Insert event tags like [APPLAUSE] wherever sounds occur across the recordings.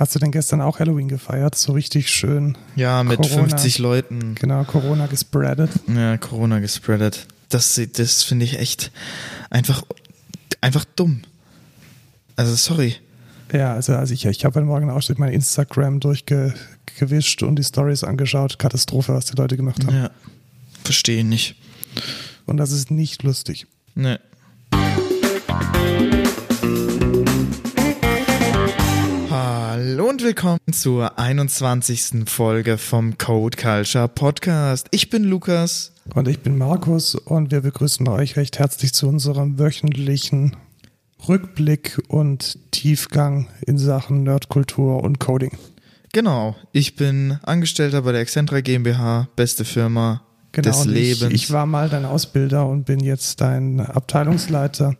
Hast du denn gestern auch Halloween gefeiert? So richtig schön. Ja, mit Corona. 50 Leuten. Genau, Corona gespreadet. Ja, Corona gespreadet. Das, das finde ich echt einfach, einfach dumm. Also sorry. Ja, also, also ich, ich habe heute Morgen auch mein Instagram durchgewischt und die Stories angeschaut. Katastrophe, was die Leute gemacht haben. Ja, verstehe nicht. Und das ist nicht lustig. Ne. Hallo und willkommen zur 21. Folge vom Code Culture Podcast. Ich bin Lukas. Und ich bin Markus und wir begrüßen euch recht herzlich zu unserem wöchentlichen Rückblick und Tiefgang in Sachen Nerdkultur und Coding. Genau, ich bin Angestellter bei der Excentra GmbH, beste Firma Genau, des und ich, Lebens. ich war mal dein Ausbilder und bin jetzt dein Abteilungsleiter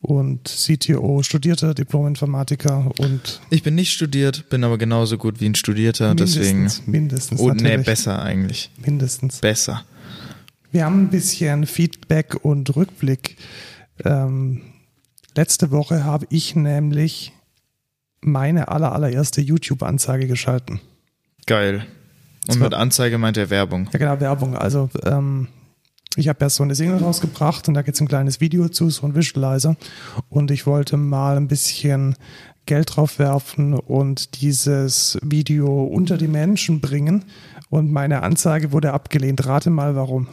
und CTO, studierter Diplom-Informatiker und Ich bin nicht studiert, bin aber genauso gut wie ein Studierter, deswegen. mindestens, mindestens Oh, nee, besser eigentlich. Mindestens. Besser. Wir haben ein bisschen Feedback und Rückblick. Ähm, letzte Woche habe ich nämlich meine aller, allererste YouTube-Anzeige geschalten. Geil. Und mit Anzeige meint er Werbung. Ja, genau, Werbung. Also ähm, ich habe ja so eine Single rausgebracht und da gibt es ein kleines Video zu, so ein Visualizer. Und ich wollte mal ein bisschen Geld drauf werfen und dieses Video unter die Menschen bringen. Und meine Anzeige wurde abgelehnt. Rate mal warum.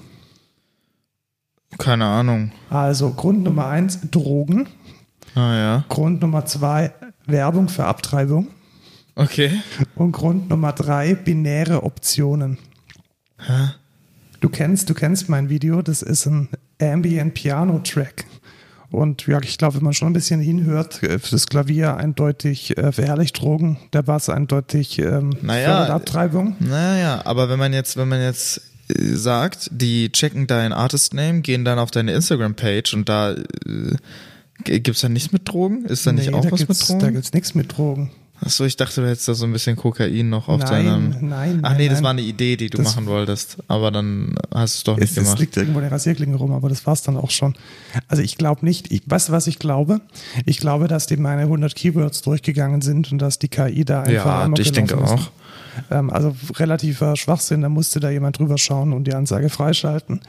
Keine Ahnung. Also Grund Nummer eins, Drogen. Ah ja. Grund Nummer zwei, Werbung für Abtreibung. Okay. Und Grund Nummer drei, binäre Optionen. Hä? Du kennst, du kennst mein Video, das ist ein Ambient Piano Track. Und ja, ich glaube, wenn man schon ein bisschen hinhört, das Klavier eindeutig äh, verherrlicht Drogen, der Bass eindeutig ähm, Naja, Abtreibung. Naja, aber wenn man jetzt, wenn man jetzt äh, sagt, die checken dein Artist Name, gehen dann auf deine Instagram-Page und da äh, g- gibt's da nichts mit Drogen? Ist da nicht auch da was mit Da Drogen? gibt's nichts mit Drogen. Achso, ich dachte, du hättest da so ein bisschen Kokain noch auf Nein, deinem. nein, Ach nein, nee, das nein. war eine Idee, die du Das- machen wolltest. Aber dann hast du es doch nicht Es, es gemacht. liegt irgendwo eine Rasierklinge rum, aber das war's dann auch schon. Also ich glaube nicht, ich, weißt du, was ich glaube? Ich glaube, dass die meine 100 Keywords durchgegangen sind und dass die KI da einfach Ja, amok ich denke ist. auch. Ähm, also relativer Schwachsinn, da musste da jemand drüber schauen und die Anzeige freischalten.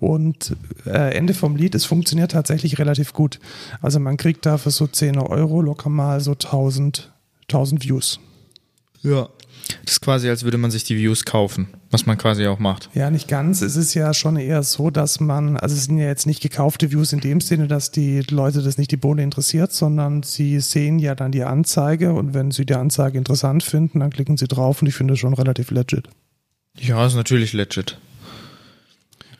Und äh, Ende vom Lied, es funktioniert tatsächlich relativ gut. Also man kriegt da für so 10 Euro locker mal so 1000, 1000 Views. Ja. Das ist quasi, als würde man sich die Views kaufen, was man quasi auch macht. Ja, nicht ganz. Es ist ja schon eher so, dass man, also es sind ja jetzt nicht gekaufte Views in dem Sinne, dass die Leute das nicht die Bohne interessiert, sondern sie sehen ja dann die Anzeige und wenn sie die Anzeige interessant finden, dann klicken sie drauf und ich finde das schon relativ legit. Ja, ist natürlich legit.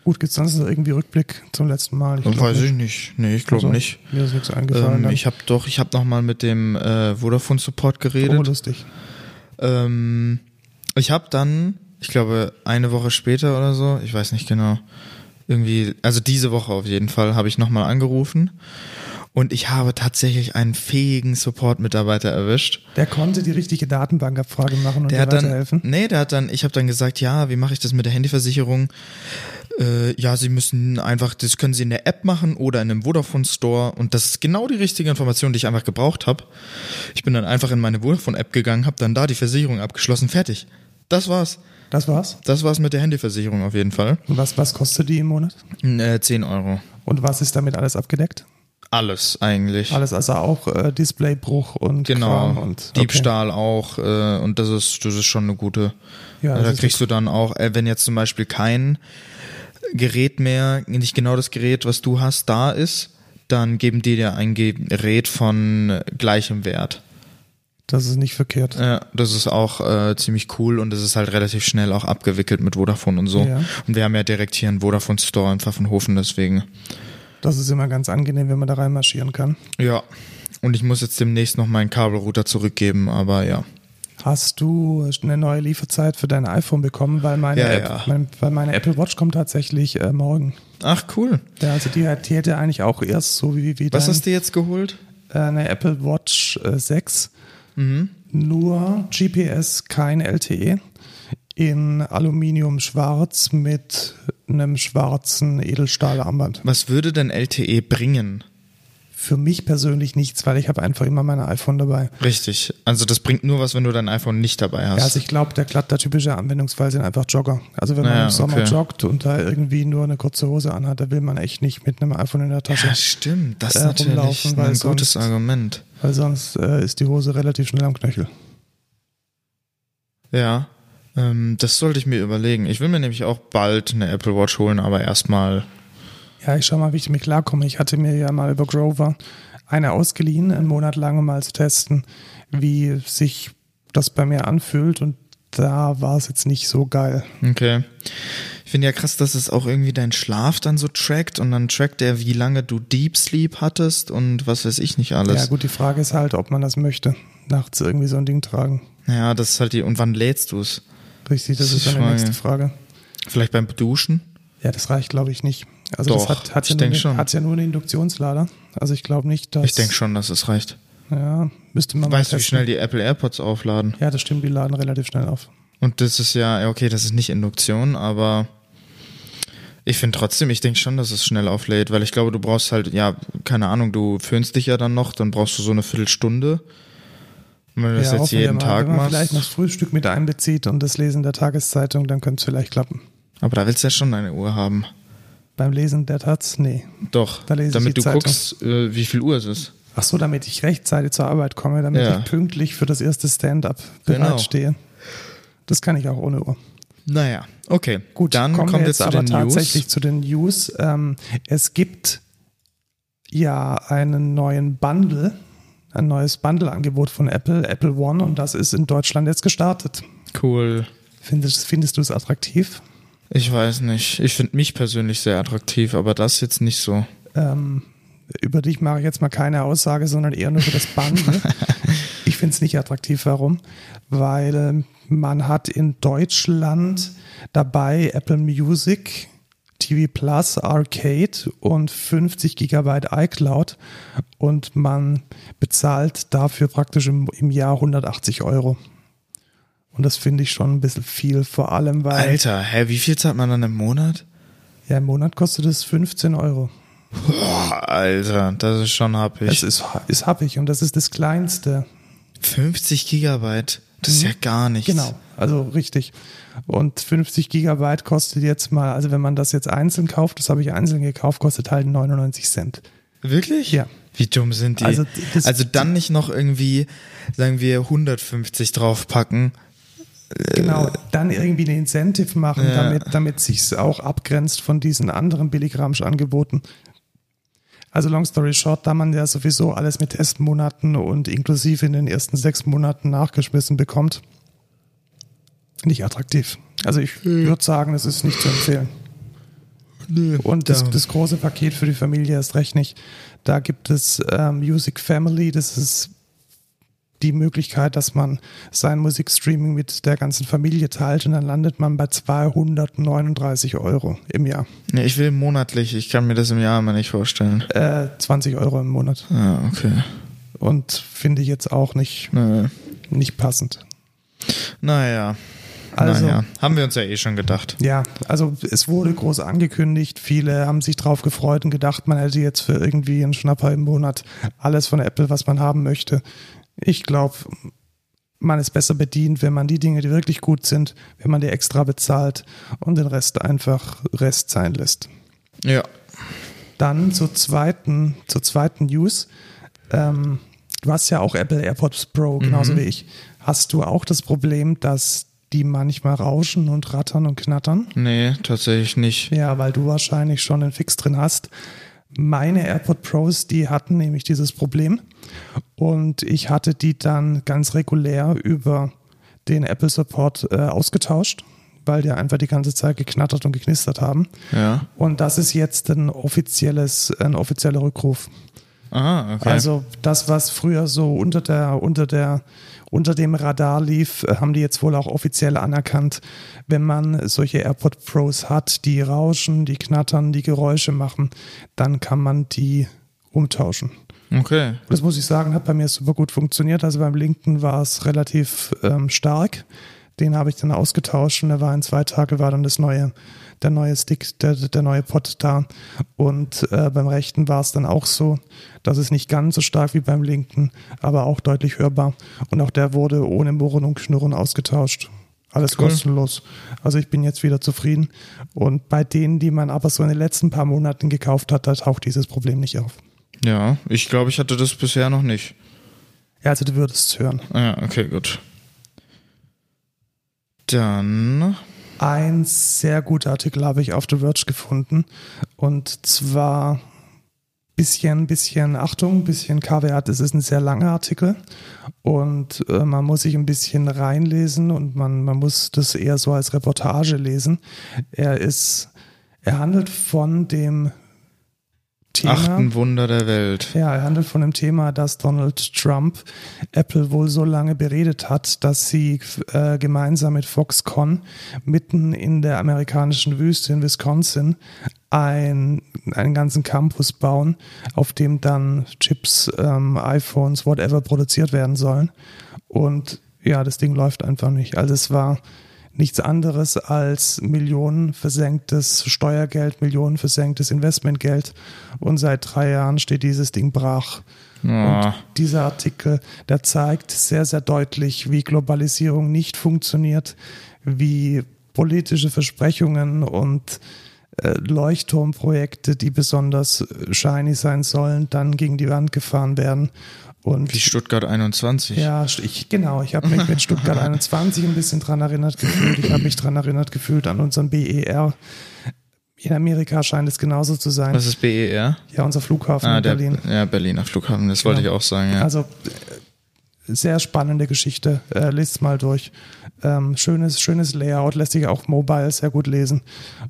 Gut, gibt's sonst noch irgendwie Rückblick zum letzten Mal? glaub Weiß nicht. ich nicht. Nee, ich glaube Also, nicht. Mir ist nichts eingefallen. Ähm, ich habe doch, ich habe noch mal mit dem äh, Vodafone Support oh, geredet. lustig. Ähm, ich habe dann, ich glaube, eine Woche später oder so, ich weiß nicht genau, irgendwie, also diese Woche auf jeden Fall, habe ich nochmal angerufen und ich habe tatsächlich einen fähigen Support-Mitarbeiter erwischt. Der konnte die richtige Datenbankabfrage machen und Der dir hat dann, weiterhelfen. nee, der hat dann, ich habe dann gesagt, ja, wie mache ich das mit der Handyversicherung? Äh, ja, Sie müssen einfach, das können Sie in der App machen oder in einem Vodafone Store und das ist genau die richtige Information, die ich einfach gebraucht habe. Ich bin dann einfach in meine Vodafone App gegangen, habe dann da die Versicherung abgeschlossen, fertig. Das war's. Das war's. Das war's mit der Handyversicherung auf jeden Fall. Und was, was kostet die im Monat? Äh, 10 Euro. Und was ist damit alles abgedeckt? Alles eigentlich. Alles, also auch äh, Displaybruch und Genau. Und okay. Diebstahl auch äh, und das ist, das ist schon eine gute. Ja, da das ist kriegst du dann auch, äh, wenn jetzt zum Beispiel kein Gerät mehr, nicht genau das Gerät, was du hast, da ist, dann geben die dir ein Gerät von gleichem Wert. Das ist nicht verkehrt. Ja, das ist auch äh, ziemlich cool und das ist halt relativ schnell auch abgewickelt mit Vodafone und so. Ja. Und wir haben ja direkt hier einen Vodafone Store in Pfaffenhofen, deswegen. Das ist immer ganz angenehm, wenn man da reinmarschieren kann. Ja. Und ich muss jetzt demnächst noch meinen Kabelrouter zurückgeben, aber ja. Hast du eine neue Lieferzeit für dein iPhone bekommen? Weil meine, Ja, App, ja. Mein, weil meine Apple Watch kommt tatsächlich äh, morgen. Ach, cool. Ja, also die, die hätte eigentlich auch erst so wie, wie Was dein, hast du jetzt geholt? äh, eine Apple Watch äh, 6. Mhm. Nur GPS, kein LTE. In Aluminium schwarz mit einem schwarzen Edelstahlarmband. Was würde denn LTE bringen? für mich persönlich nichts, weil ich habe einfach immer mein iPhone dabei. Richtig. Also das bringt nur was, wenn du dein iPhone nicht dabei hast. Ja, also ich glaube, der glatter typische Anwendungsfall sind einfach Jogger. Also wenn man Naja, im Sommer okay. joggt und da irgendwie nur eine kurze Hose anhat, da will man echt nicht mit einem iPhone in der Tasche. ja, stimmt. Das ist äh, natürlich ein gutes sonst- Argument. Weil sonst äh, ist die Hose relativ schnell am Knöchel. Ja. Ähm, das sollte ich mir überlegen. Ich will mir nämlich auch bald eine Apple Watch holen, aber erstmal. Ja, ich schau mal, wie ich damit klarkomme. Ich hatte mir ja mal über Grover eine ausgeliehen, einen Monat lang, um mal zu testen, wie sich das bei mir anfühlt. Und da war es jetzt nicht so geil. Okay. Ich finde ja krass, dass es auch irgendwie deinen Schlaf dann so trackt und dann trackt er, wie lange du Deep Sleep hattest und was weiß ich nicht alles. Ja, gut, die Frage ist halt, ob man das möchte. Nachts irgendwie so ein Ding tragen. Ja, das ist halt die. Und wann lädst du es? Richtig, das Das ist ist Frage. nächste Frage. Vielleicht beim Duschen? Ja, das reicht, glaube ich, nicht. Also Doch, das hat, hat, ja nur, eine- hat ja nur einen Induktionslader. Also ich glaube nicht, dass. Ich denke schon, dass es reicht. Ja, müsste man Weißt du, wie schnell die Apple AirPods aufladen? Ja, das stimmt, die laden relativ schnell auf. Und das ist ja, ja, okay, das ist nicht Induktion, aber ich finde trotzdem, ich denke schon, dass es schnell auflädt, weil ich glaube, du brauchst halt, ja, keine Ahnung, du föhnst dich ja dann noch, dann brauchst du so eine Viertelstunde. Wenn du das ja, jetzt jeden mal. Tag Wenn man vielleicht noch das Frühstück mit einbezieht und das Lesen der Tageszeitung, dann könnte es vielleicht klappen. Aber da willst du ja schon eine Uhr haben. Beim Lesen der Taz, nee. Doch, Da lese ich damit du Zeitung. guckst, äh, wie viel Uhr es ist. Ach so, damit ich rechtzeitig zur Arbeit komme, damit Ja. ich pünktlich für das erste Stand-up Genau. bereitstehe. Das kann ich auch ohne Uhr. Naja, okay. Gut, dann kommen, kommen wir jetzt zu aber tatsächlich News. zu den News. Ähm, es gibt ja einen neuen Bundle, ein neues Bundle-Angebot von Apple, Apple One, und das ist in Deutschland jetzt gestartet. Cool. Findest, findest du es attraktiv? Ich weiß nicht. Ich finde mich persönlich sehr attraktiv, aber das jetzt nicht so. Ähm, über dich mache ich jetzt mal keine Aussage, sondern eher nur für das Bundle. [LAUGHS] ich finde es nicht attraktiv. Warum? Weil man hat in Deutschland dabei Apple Music, TV Plus, Arcade und 50 Gigabyte iCloud und man bezahlt dafür praktisch im, im Jahr 180 Euro. Und das finde ich schon ein bisschen viel, vor allem weil Alter, hä, wie viel zahlt man dann im Monat? ja, im Monat kostet es 15 Euro. Boah, Alter, das ist schon happig. Es ist, ist happig und das ist das Kleinste. 50 Gigabyte, das ist ja gar nichts. Genau, also richtig. Und 50 Gigabyte kostet jetzt mal, also wenn man das jetzt einzeln kauft, das habe ich einzeln gekauft, kostet halt 99 Cent. Wirklich? Ja. Wie dumm sind die? Also, Also, dann nicht noch irgendwie, sagen wir, 150 draufpacken. Genau, dann irgendwie ein Incentive machen, Ja. damit, damit sich's auch abgrenzt von diesen anderen Billigramsch-Angeboten. Also long story short, da man ja sowieso alles mit Testmonaten und inklusive in den ersten sechs Monaten nachgeschmissen bekommt, nicht attraktiv. Also ich würde sagen, es ist nicht zu empfehlen. Und das, da- das große Paket für die Familie ist recht nicht. Da gibt es ähm, Music Family, das ist die Möglichkeit, dass man sein Musikstreaming mit der ganzen Familie teilt und dann landet man bei 239 Euro im Jahr. Nee, ich will monatlich, ich kann mir das im Jahr immer nicht vorstellen. Äh, 20 Euro im Monat. Ah, okay. Und finde ich jetzt auch nicht, Nö. nicht passend. Naja. Also- naja. Haben wir uns ja eh schon gedacht. Ja, also es wurde groß angekündigt. Viele haben sich drauf gefreut und gedacht, man hätte jetzt für irgendwie einen Schnapper im Monat alles von Apple, was man haben möchte. Ich glaube, man ist besser bedient, wenn man die Dinge, die wirklich gut sind, wenn man die extra bezahlt und den Rest einfach Rest sein lässt. Ja. Dann zur zweiten, zur zweiten News. Ähm, du hast ja auch Apple AirPods Pro, genauso wie ich. Hast du auch das Problem, dass die manchmal rauschen und rattern und knattern? Nee, tatsächlich nicht. Ja, weil du wahrscheinlich schon einen Fix drin hast. Meine AirPod Pros, die hatten nämlich dieses Problem. Und ich hatte die dann ganz regulär über den Apple Support äh, ausgetauscht, weil die einfach die ganze Zeit geknattert und geknistert haben. Ja. Und das ist jetzt ein offizielles, ein offizieller Rückruf. Ah, okay. Also das, was früher so unter der, unter der, unter dem Radar lief, äh, haben die jetzt wohl auch offiziell anerkannt. Wenn man solche AirPod Pros hat, die rauschen, die knattern, die Geräusche machen, dann kann man die umtauschen. okay. Das muss ich sagen, hat bei mir super gut funktioniert. Also beim linken war es relativ ähm, stark. Den habe ich dann ausgetauscht und da war in zwei Tage war dann das neue, der neue Stick, der, der neue Pod da. Und äh, beim rechten war es dann auch so, dass es nicht ganz so stark wie beim linken, aber auch deutlich hörbar. Und auch der wurde ohne Murren und Knurren ausgetauscht. Alles Cool. kostenlos. Also ich bin jetzt wieder zufrieden. Und bei denen, die man aber so in den letzten paar Monaten gekauft hat, da taucht dieses Problem nicht auf. Ja, ich glaube, ich hatte das bisher noch nicht. Ja, also du würdest es hören. Ah Ja, okay, gut. Dann. Ein sehr guter Artikel habe ich auf The Verge gefunden. Und zwar bisschen, bisschen Achtung, bisschen Kaviar. Das ist ein sehr langer Artikel. Und äh, man muss sich ein bisschen reinlesen und man, man muss das eher so als Reportage lesen. Er ist, er handelt von dem Thema. Achten Wunder der Welt. Ja, er handelt von dem Thema, dass Donald Trump Apple wohl so lange beredet hat, dass sie äh, gemeinsam mit Foxconn mitten in der amerikanischen Wüste in Wisconsin ein, einen ganzen Campus bauen, auf dem dann Chips, ähm, iPhones, whatever produziert werden sollen. Und ja, das Ding läuft einfach nicht. Also es war nichts anderes als Millionen versenktes Steuergeld, Millionen versenktes Investmentgeld. Und seit drei Jahren steht dieses Ding brach. Ja. Und dieser Artikel, der zeigt sehr, sehr deutlich, wie Globalisierung nicht funktioniert, wie politische Versprechungen und äh, Leuchtturmprojekte, die besonders shiny sein sollen, dann gegen die Wand gefahren werden. Und Wie Stuttgart 21. ja, ich, genau. Ich habe mich mit Stuttgart [LAUGHS] 21 ein bisschen dran erinnert gefühlt. Ich habe mich dran erinnert gefühlt an unseren BER. In Amerika scheint es genauso zu sein. Was ist BER? Ja, unser Flughafen Ah, in der Berlin. Ja, Berliner Flughafen, das wollte Ja. ich auch sagen, ja. Also äh, sehr spannende Geschichte. Äh, lest mal durch. Ähm, schönes, schönes Layout, lässt sich auch mobile sehr gut lesen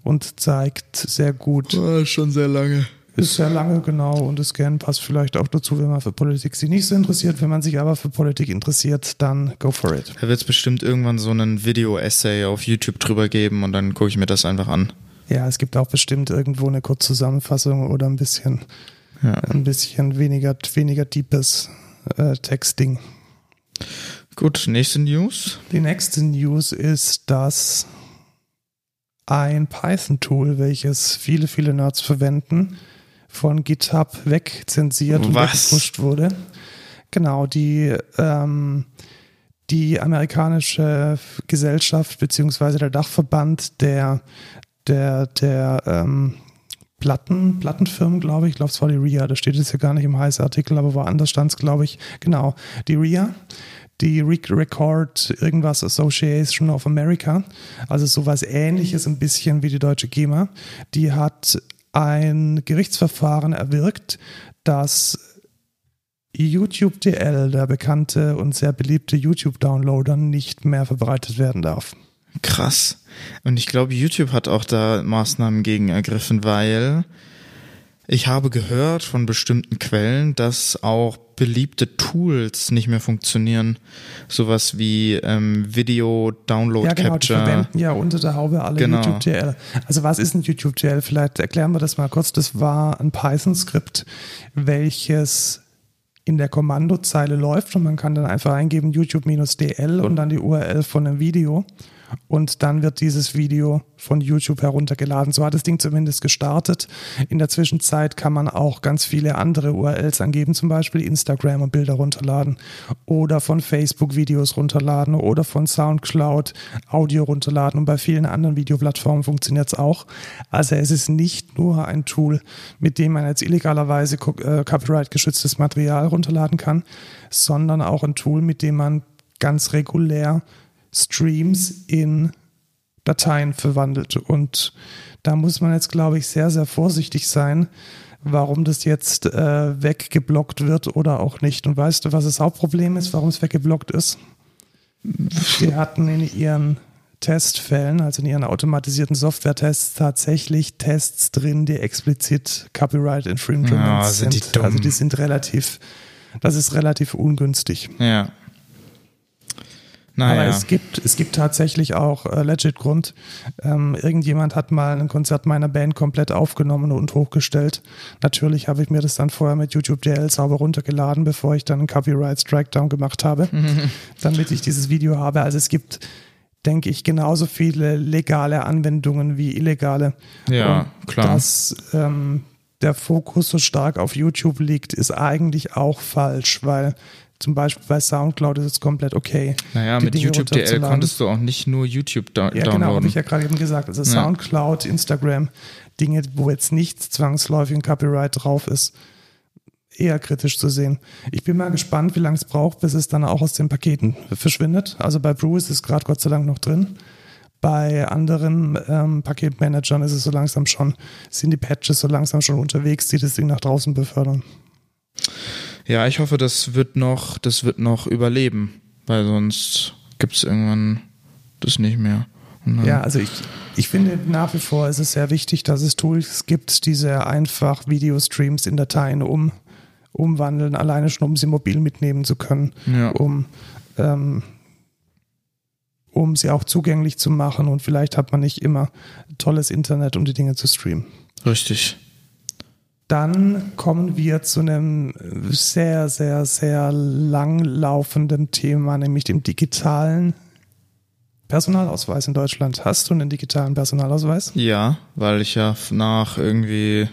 und zeigt sehr gut. Oh, schon sehr lange. Ist sehr lange genau und das Scan passt vielleicht auch dazu, wenn man für Politik sich nicht so interessiert. Wenn man sich aber für Politik interessiert, dann go for it. Da wird es bestimmt irgendwann so einen Video-Essay auf YouTube drüber geben und dann gucke ich mir das einfach an. Ja, es gibt auch bestimmt irgendwo eine Kurzzusammenfassung oder ein bisschen, Ja. ein bisschen weniger, weniger deepes äh, Texting. Gut, nächste News. Die nächste News ist, dass ein Python-Tool, welches viele, viele Nerds verwenden, von GitHub wegzensiert und Was? weggepusht wurde. Genau, die, ähm, die amerikanische Gesellschaft beziehungsweise der Dachverband der, der, der ähm, Platten, Plattenfirmen, glaube ich. Ich glaube, es war die RIA. Da steht es ja gar nicht im heißen Artikel, aber woanders stand es, glaube ich. Genau, die RIA, die Re Record irgendwas Association of America, also sowas ähnliches ein bisschen wie die deutsche GEMA, die hat ein Gerichtsverfahren erwirkt, dass YouTube DL, der bekannte und sehr beliebte YouTube-Downloader, nicht mehr verbreitet werden darf. Krass. Und ich glaube, YouTube hat auch da Maßnahmen gegen ergriffen, weil ich habe gehört von bestimmten Quellen, dass auch beliebte Tools nicht mehr funktionieren. Sowas wie ähm, Video Download Ja, genau, die Capture. verwenden ja unter der Haube alle Genau. YouTube DL. Also was ist ein YouTube DL? Vielleicht erklären wir das mal kurz. Das war ein Python-Skript, welches in der Kommandozeile läuft und man kann dann einfach eingeben YouTube-DL und dann die URL von einem Video und dann wird dieses Video von YouTube heruntergeladen. So hat das Ding zumindest gestartet. In der Zwischenzeit kann man auch ganz viele andere URLs angeben, zum Beispiel Instagram und Bilder runterladen oder von Facebook Videos runterladen oder von Soundcloud Audio runterladen und bei vielen anderen Videoplattformen funktioniert es auch. Also es ist nicht nur ein Tool, mit dem man jetzt illegalerweise äh, copyright geschütztes Material runterladen kann, sondern auch ein Tool, mit dem man ganz regulär Streams in Dateien verwandelt. Und da muss man jetzt, glaube ich, sehr, sehr vorsichtig sein, warum das jetzt äh, weggeblockt wird oder auch nicht. Und weißt du, was das Hauptproblem ist, warum es weggeblockt ist? Sie hatten in ihren Testfällen, also in ihren automatisierten Software-Tests, tatsächlich Tests drin, die explizit Copyright Infringements Ja, sind die dumm. Also die sind relativ, das ist relativ ungünstig. Ja. Aber Naja. es gibt, es gibt tatsächlich auch äh, legit Grund. Ähm, irgendjemand hat mal ein Konzert meiner Band komplett aufgenommen und hochgestellt. Natürlich habe ich mir das dann vorher mit YouTube DL sauber runtergeladen, bevor ich dann einen Copyright Strikedown gemacht habe, [LAUGHS] damit ich dieses Video habe. Also es gibt denke ich, genauso viele legale Anwendungen wie illegale. Ja, Und klar. Dass ähm, der Fokus so stark auf YouTube liegt, ist eigentlich auch falsch, weil zum Beispiel bei Soundcloud ist es komplett okay. Naja, mit Dinge YouTube DL konntest du auch nicht nur YouTube da Ja, genau, habe downloaden. ich ja gerade eben gesagt. Also Ja. Soundcloud, Instagram, Dinge, wo jetzt nicht zwangsläufig ein Copyright drauf ist, eher kritisch zu sehen. Ich bin mal gespannt, wie lange es braucht, bis es dann auch aus den Paketen verschwindet. Also bei Brew ist es gerade Gott sei Dank noch drin. Bei anderen ähm, Paketmanagern ist es so langsam schon, sind die Patches so langsam schon unterwegs, die das Ding nach draußen befördern. Ja, ich hoffe, das wird noch, das wird noch überleben, weil sonst gibt es irgendwann das nicht mehr. Ja, also ich, ich finde nach wie vor ist es sehr wichtig, dass es Tools gibt, die sehr einfach Videostreams in Dateien um, umwandeln, alleine schon, um sie mobil mitnehmen zu können, Ja. um, ähm, um sie auch zugänglich zu machen und vielleicht hat man nicht immer tolles Internet, um die Dinge zu streamen. Richtig. Dann kommen wir zu einem sehr, sehr, sehr langlaufenden Thema, nämlich dem digitalen Personalausweis in Deutschland. Hast du einen digitalen Personalausweis? Ja, weil ich ja nach irgendwie,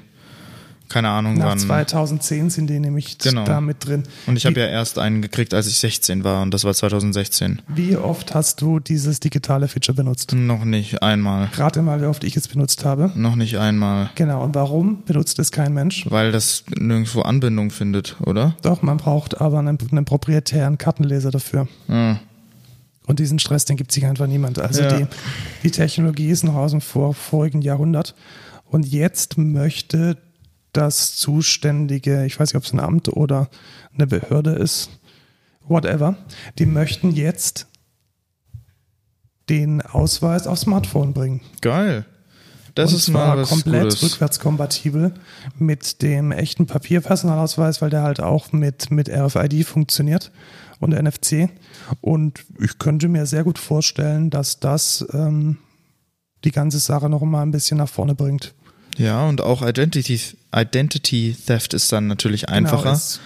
keine Ahnung Nach wann. 2010 sind die nämlich Genau. da mit drin. Und ich habe ja erst einen gekriegt, als ich 16 war und das war 2016. Wie oft hast du dieses digitale Feature benutzt? Noch nicht einmal. Rate mal, wie oft ich es benutzt habe. Noch nicht einmal. Genau. Und warum benutzt es kein Mensch? Weil das nirgendwo Anbindung findet, oder? Doch, man braucht aber einen, einen proprietären Kartenleser dafür. Ah, Und diesen Stress, den gibt sich einfach niemand. Also Ja. die, die Technologie ist noch aus dem vor, vorigen Jahrhundert. Und jetzt möchte das zuständige, ich weiß nicht, ob es ein Amt oder eine Behörde ist, whatever, die möchten jetzt den Ausweis aufs Smartphone bringen. geil. Das und ist zwar mal komplett Gutes. rückwärtskompatibel mit dem echten Papierpersonalausweis, weil der halt auch mit, mit RFID funktioniert und NFC. Und ich könnte mir sehr gut vorstellen, dass das ähm, die ganze Sache noch mal ein bisschen nach vorne bringt. Ja, und auch Identity, Identity Theft ist dann natürlich einfacher. Genau, es,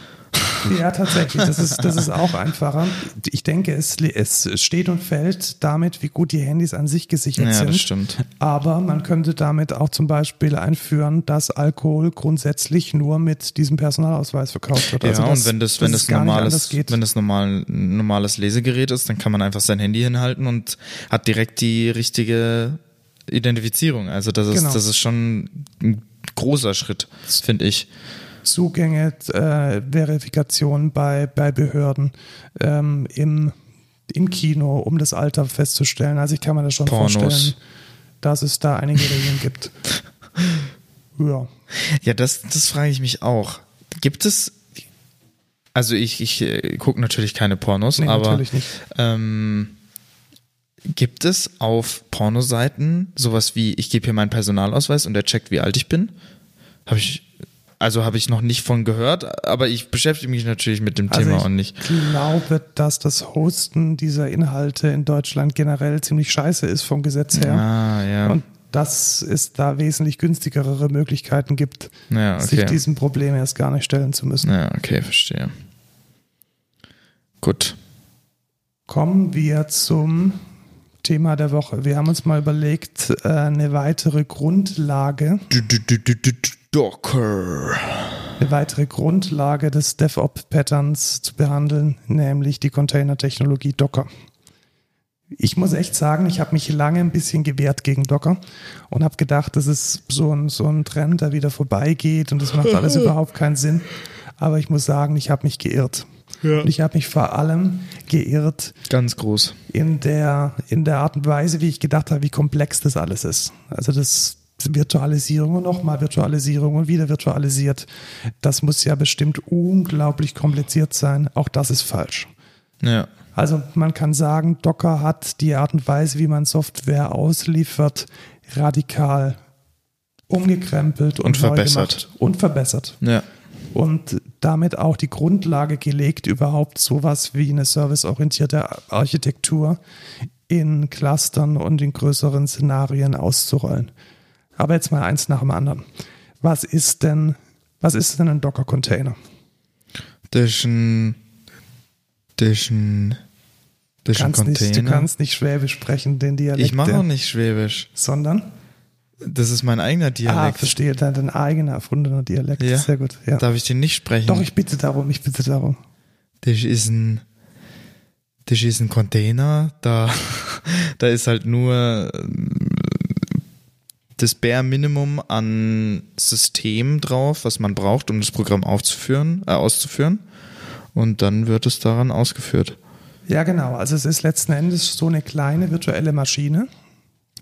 ja, tatsächlich. Das ist, das ist auch einfacher. Ich denke, es, es steht und fällt damit, wie gut die Handys an sich gesichert ja, sind. das stimmt. Aber man könnte damit auch zum Beispiel einführen, dass Alkohol grundsätzlich nur mit diesem Personalausweis verkauft wird. Ja, Also dass- und wenn das, wenn das nicht anders normales, wenn das normal, ein normales Lesegerät ist, dann kann man einfach sein Handy hinhalten und hat direkt die richtige Identifizierung. Also das ist, Genau. das ist schon ein großer Schritt, finde ich. Zugänge, äh, Verifikation bei, bei Behörden, ähm, im, im Kino, um das Alter festzustellen. Also ich kann mir das schon Pornos. vorstellen, dass es da einige Regeln gibt. [LAUGHS] Ja. Ja, das, das frage ich mich auch. Gibt es, also ich, ich äh, gucke natürlich keine Pornos, Nee, aber natürlich nicht. Ähm, gibt es auf Pornoseiten sowas wie, ich gebe hier meinen Personalausweis und er checkt, wie alt ich bin? Habe ich, also habe ich noch nicht von gehört, aber ich beschäftige mich natürlich mit dem Also Thema ich auch nicht. glaube, dass das Hosten dieser Inhalte in Deutschland generell ziemlich scheiße ist vom Gesetz her. Ah, ja. Und dass es da wesentlich günstigere Möglichkeiten gibt, ja, sich okay. diesem Problem erst gar nicht stellen zu müssen. Ja, okay, verstehe. Gut. Kommen wir zum Thema der Woche. Wir haben uns mal überlegt, äh, eine weitere Grundlage, Docker. eine weitere Grundlage des DevOps-Patterns zu behandeln, nämlich die Container-Technologie Docker. Ich muss echt sagen, ich habe mich lange ein bisschen gewehrt gegen Docker und habe gedacht, das ist so ein, so ein Trend, der wieder vorbeigeht und das macht alles [LAUGHS] überhaupt keinen Sinn. Aber ich muss sagen, ich habe mich geirrt. Ja. Und ich habe mich vor allem geirrt Ganz groß. in der, in der Art und Weise, wie ich gedacht habe, wie komplex das alles ist. Also das Virtualisierung und nochmal Virtualisierung und wieder virtualisiert. Das muss ja bestimmt unglaublich kompliziert sein. Auch das ist falsch. Ja. Also man kann sagen, Docker hat die Art und Weise, wie man Software ausliefert, radikal umgekrempelt und, Und neu verbessert. gemacht und verbessert Ja. Und damit auch die Grundlage gelegt, überhaupt sowas wie eine serviceorientierte Architektur in Clustern und in größeren Szenarien auszurollen. Aber jetzt mal eins nach dem anderen. Was ist denn, was ist denn ein Docker-Container? Das ist ein, das ist ein, Du Das ist ein kannst, nicht, du Container. kannst nicht Schwäbisch sprechen, den Dialekt. Ich mache auch nicht Schwäbisch. Sondern? Das ist mein eigener Ah, Dialekt. verstehe, dein, dein eigener erfundener Dialekt. Ja. Sehr gut. Ja. Darf ich den nicht sprechen? Doch, ich bitte darum, ich bitte darum. Das ist ein, das ist ein Container, da, [LAUGHS] da ist halt nur ähm, das Bare Minimum an System drauf, was man braucht, um das Programm aufzuführen, äh, auszuführen. Und dann wird es daran ausgeführt. Ja, genau. Also es ist letzten Endes so eine kleine virtuelle Maschine,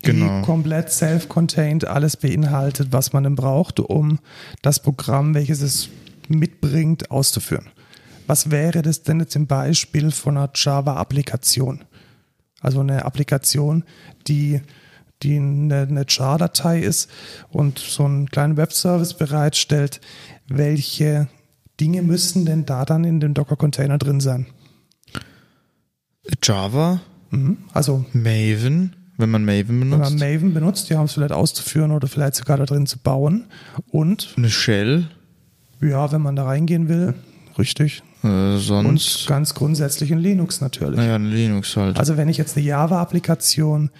die Genau. komplett self-contained alles beinhaltet, was man denn braucht, um das Programm, welches es mitbringt, auszuführen. Was wäre das denn jetzt im Beispiel von einer Java-Applikation? Also eine Applikation, die, die eine, eine Jar-Datei ist und so einen kleinen Webservice bereitstellt. Welche Dinge müssen denn da dann in dem Docker-Container drin sein? Java, Mhm. Also Maven, wenn man Maven wenn man benutzt, Maven benutzt, ja, um es vielleicht auszuführen oder vielleicht sogar da drin zu bauen. Und eine Shell, ja, wenn man da reingehen will, richtig. äh, Und sonst, ganz grundsätzlich in Linux natürlich. naja, ein Linux halt. Also wenn ich jetzt eine Java-Applikation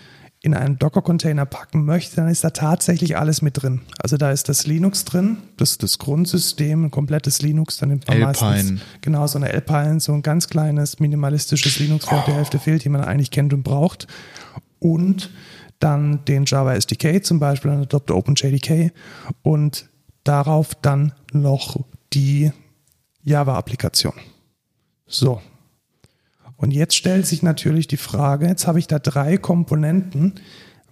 in einen Docker-Container packen möchte, dann ist da tatsächlich alles mit drin. Also da ist das Linux drin, das das Grundsystem, ein komplettes Linux, dann nimmt man Alpine. meistens genau so eine Alpine, so ein ganz kleines, minimalistisches Linux, wo die Hälfte fehlt, die man eigentlich kennt und braucht. Und dann den Java SDK zum Beispiel, dann Adopt OpenJDK und darauf dann noch die Java-Applikation. So, und jetzt stellt sich natürlich die Frage, jetzt habe ich da drei Komponenten.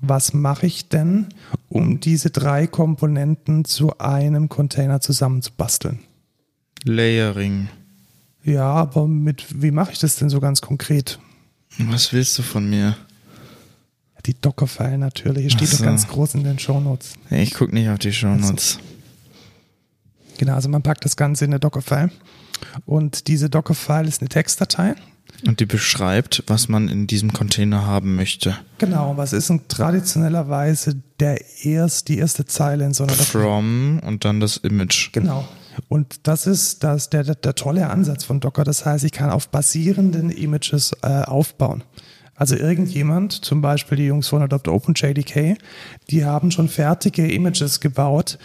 Was mache ich denn, um diese drei Komponenten zu einem Container zusammenzubasteln? Layering. Ja, aber mit, wie mache ich das denn so ganz konkret? Was willst du von mir? Die Dockerfile natürlich, steht Ach doch so. ganz groß in den Shownotes. Ich guck nicht auf die Shownotes. Genau, also man packt das Ganze in eine Dockerfile. Und diese Dockerfile ist eine Textdatei. Und die beschreibt, was man in diesem Container haben möchte. Genau, was ist denn traditionellerweise der erst, die erste Zeile in so einer Dockerfile? From und dann das Image. Genau. Und das ist das, der, der, der tolle Ansatz von Docker. Das heißt, ich kann auf basierenden Images äh, aufbauen. Also irgendjemand, zum Beispiel die Jungs von Adopt OpenJDK, die haben schon fertige Images gebaut,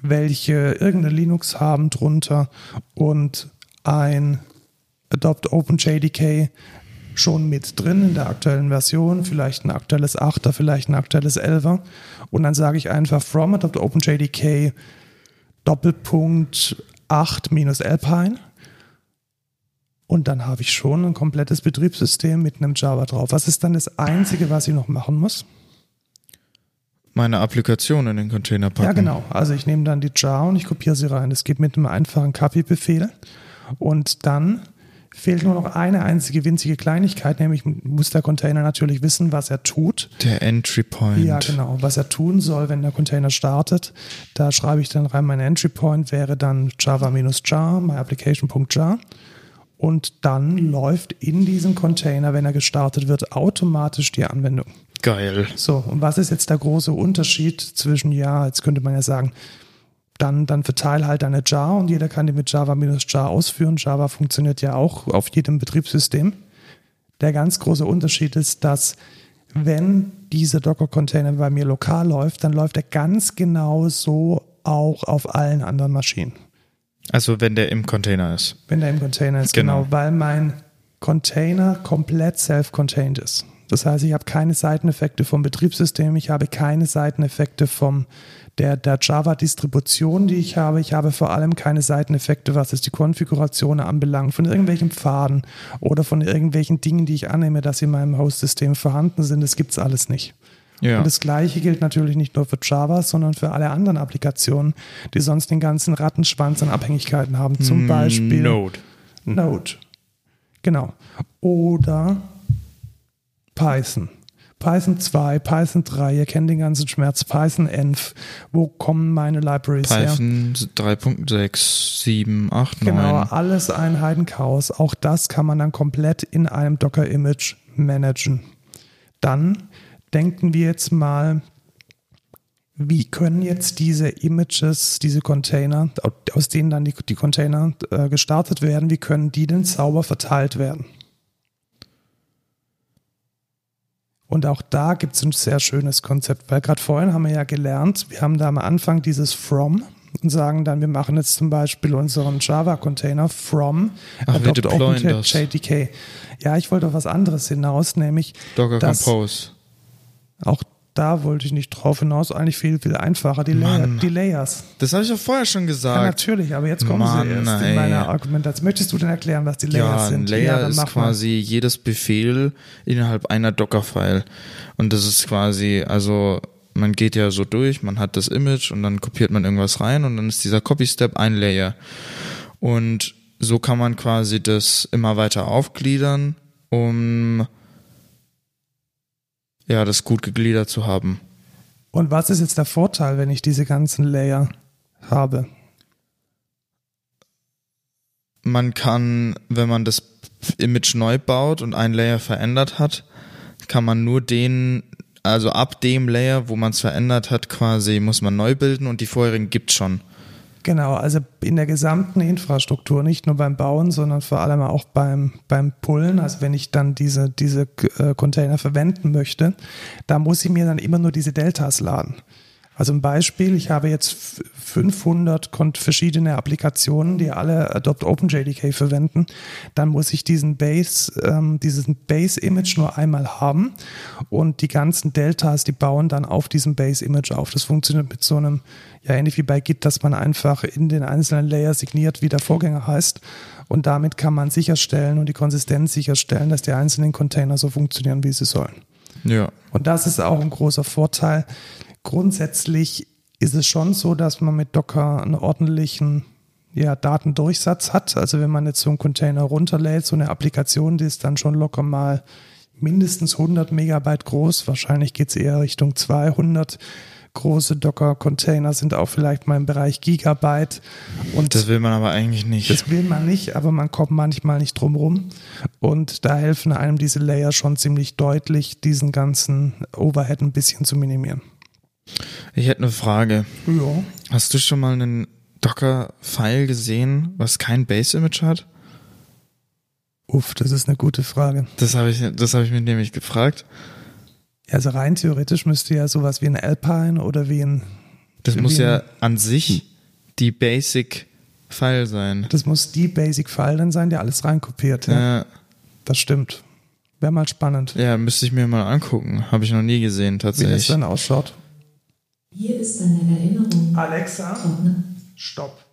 welche irgendeine Linux haben drunter und ein Adopt OpenJDK schon mit drin in der aktuellen Version, vielleicht ein aktuelles 8er, vielleicht ein aktuelles 11er. Und dann sage ich einfach from Adopt OpenJDK Doppelpunkt 8 minus Alpine. Und dann habe ich schon ein komplettes Betriebssystem mit einem Java drauf. Was ist dann das Einzige, was ich noch machen muss? Meine Applikation in den Container packen. Ja, genau. Also ich nehme dann die jar und ich kopiere sie rein. Das geht mit einem einfachen Copy-Befehl. Und dann fehlt nur noch eine einzige winzige Kleinigkeit, nämlich muss der Container natürlich wissen, was er tut. Der Entry Point. Ja, genau. Was er tun soll, wenn der Container startet. Da schreibe ich dann rein, mein Entry Point wäre dann java-jar, myapplication.jar. Und dann läuft in diesem Container, wenn er gestartet wird, automatisch die Anwendung. Geil. So, und was ist jetzt der große Unterschied zwischen, ja, jetzt könnte man ja sagen, dann, dann verteile halt eine Jar und jeder kann die mit Java-Jar ausführen. Java funktioniert ja auch auf jedem Betriebssystem. Der ganz große Unterschied ist, dass wenn dieser Docker-Container bei mir lokal läuft, dann läuft er ganz genau so auch auf allen anderen Maschinen. Also wenn der im Container ist. Wenn der im Container ist, Genau. genau, weil mein Container komplett self-contained ist. Das heißt, ich habe keine Seiteneffekte vom Betriebssystem, ich habe keine Seiteneffekte vom der, der Java-Distribution, die ich habe. Ich habe vor allem keine Seiteneffekte, was es die Konfiguration anbelangt, von irgendwelchen Pfaden oder von irgendwelchen Dingen, die ich annehme, dass in meinem Host-System vorhanden sind. Das gibt's alles nicht. Ja. Und das Gleiche gilt natürlich nicht nur für Java, sondern für alle anderen Applikationen, die sonst den ganzen Rattenschwanz an Abhängigkeiten haben. Zum Beispiel Node. Node. Genau. Oder Python. Python 2, Python 3, ihr kennt den ganzen Schmerz, Python Env. Wo kommen meine Libraries her? Python 3.6, 7, 8, 9. Genau, alles ein Heidenchaos. Auch das kann man dann komplett in einem Docker-Image managen. Dann denken wir jetzt mal, wie können jetzt diese Images, diese Container, aus denen dann die, die Container äh, gestartet werden, wie können die denn sauber verteilt werden? Und auch da gibt es ein sehr schönes Konzept, weil gerade vorhin haben wir ja gelernt, wir haben da am Anfang dieses From und sagen dann, wir machen jetzt zum Beispiel unseren Java-Container from Ach. JDK. Ja, ich wollte auf was anderes hinaus, nämlich Docker Compose. Auch da wollte ich nicht drauf hinaus, eigentlich viel, viel einfacher, die, Layer, die Layers. Das habe ich doch vorher schon Ja, gesagt. natürlich, aber jetzt kommen Mann, sie erst ey. in meiner Argumentation. Möchtest du denn erklären, was die Layers ja, sind? ein Layer dann ist mach mal. quasi jedes Befehl innerhalb einer Docker-File. Und das ist quasi, also man geht ja so durch, man hat das Image und dann kopiert man irgendwas rein und dann ist dieser Copy-Step ein Layer. Und so kann man quasi das immer weiter aufgliedern, um ja, das gut gegliedert zu haben. Und was ist jetzt der Vorteil, wenn ich diese ganzen Layer habe? man kann, wenn man das Image neu baut und ein Layer verändert hat, kann man nur den, also ab dem Layer, wo man es verändert hat, quasi muss man neu bilden und die vorherigen gibt schon. Genau, also in der gesamten Infrastruktur, nicht nur beim Bauen, sondern vor allem auch beim, beim Pullen. Also wenn ich dann diese, diese äh, Container verwenden möchte, da muss ich mir dann immer nur diese Deltas laden. Also ein Beispiel, ich habe jetzt f- 500 kon- verschiedene Applikationen, die alle Adopt OpenJDK verwenden. Dann muss ich diesen Base, ähm, dieses Base-Image nur einmal haben und die ganzen Deltas, die bauen dann auf diesem Base-Image auf. Das funktioniert mit so einem, ja ähnlich wie bei Git, dass man einfach in den einzelnen Layer signiert, wie der Vorgänger heißt. Und damit kann man sicherstellen und die Konsistenz sicherstellen, dass die einzelnen Container so funktionieren, wie sie sollen. Ja. Und das ist auch ein großer Vorteil. Grundsätzlich ist es schon so, dass man mit Docker einen ordentlichen ja, Datendurchsatz hat. Also wenn man jetzt so einen Container runterlädt, so eine Applikation, die ist dann schon locker mal mindestens 100 Megabyte groß. Wahrscheinlich geht es eher Richtung 200. Große Docker-Container sind auch vielleicht mal im Bereich Gigabyte. Und Das will man aber eigentlich nicht. das will man nicht, aber man kommt manchmal nicht drum rum. Und da helfen einem diese Layer schon ziemlich deutlich, diesen ganzen Overhead ein bisschen zu minimieren. Ich hätte eine Frage. Ja. Hast du schon mal einen Docker-File gesehen, was kein Base-Image hat? Uff, das ist eine gute Frage. Das habe ich, das habe ich mir nämlich gefragt. Also rein theoretisch müsste ja sowas wie ein Alpine oder wie ein, Das muss ja an sich die Basic-File sein. das muss die Basic File dann sein, die alles reinkopiert. Ja. Ja, Das stimmt. Wäre mal spannend, ja, müsste ich mir mal angucken. Habe ich noch nie gesehen, wie das tatsächlich. dann ausschaut. Hier ist eine Erinnerung. Alexa, Trockner. stopp.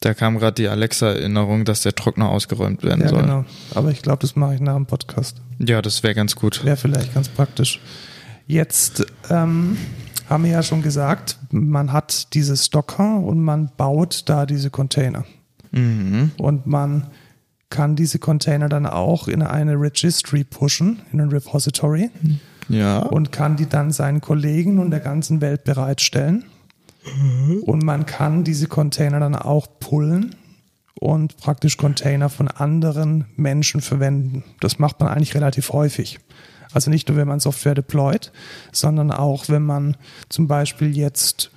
Da kam gerade die Alexa-Erinnerung, dass der Trockner ausgeräumt werden Ja, soll. genau. Aber ich glaube, das mache ich nach dem Podcast. Ja, das wäre ganz gut. Wäre vielleicht ganz praktisch. Jetzt ähm, haben wir ja schon gesagt, man hat dieses Docker und man baut da diese Container. Mhm. Und man kann diese Container dann auch in eine Registry pushen, in ein Repository Ja. und kann die dann seinen Kollegen und der ganzen Welt bereitstellen. Und man kann diese Container dann auch pullen und praktisch Container von anderen Menschen verwenden. Das macht man eigentlich relativ häufig. Also nicht nur, wenn man Software deployt, sondern auch, wenn man zum Beispiel jetzt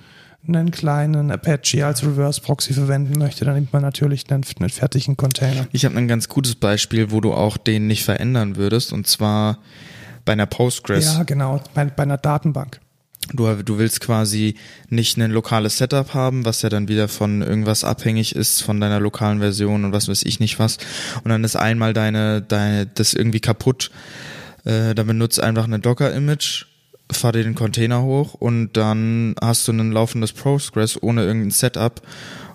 einen kleinen Apache als Reverse Proxy verwenden möchte, dann nimmt man natürlich einen, einen fertigen Container. Ich habe ein ganz gutes Beispiel, wo du auch den nicht verändern würdest, und zwar bei einer Postgres. Ja, genau, bei, bei einer Datenbank. Du, du willst quasi nicht ein lokales Setup haben, was ja dann wieder von irgendwas abhängig ist, von deiner lokalen Version und was weiß ich nicht was. Und dann ist einmal deine, deine das irgendwie kaputt. Äh, dann benutzt einfach ein Docker-Image, fahr dir den Container hoch und dann hast du ein laufendes Postgres ohne irgendein Setup.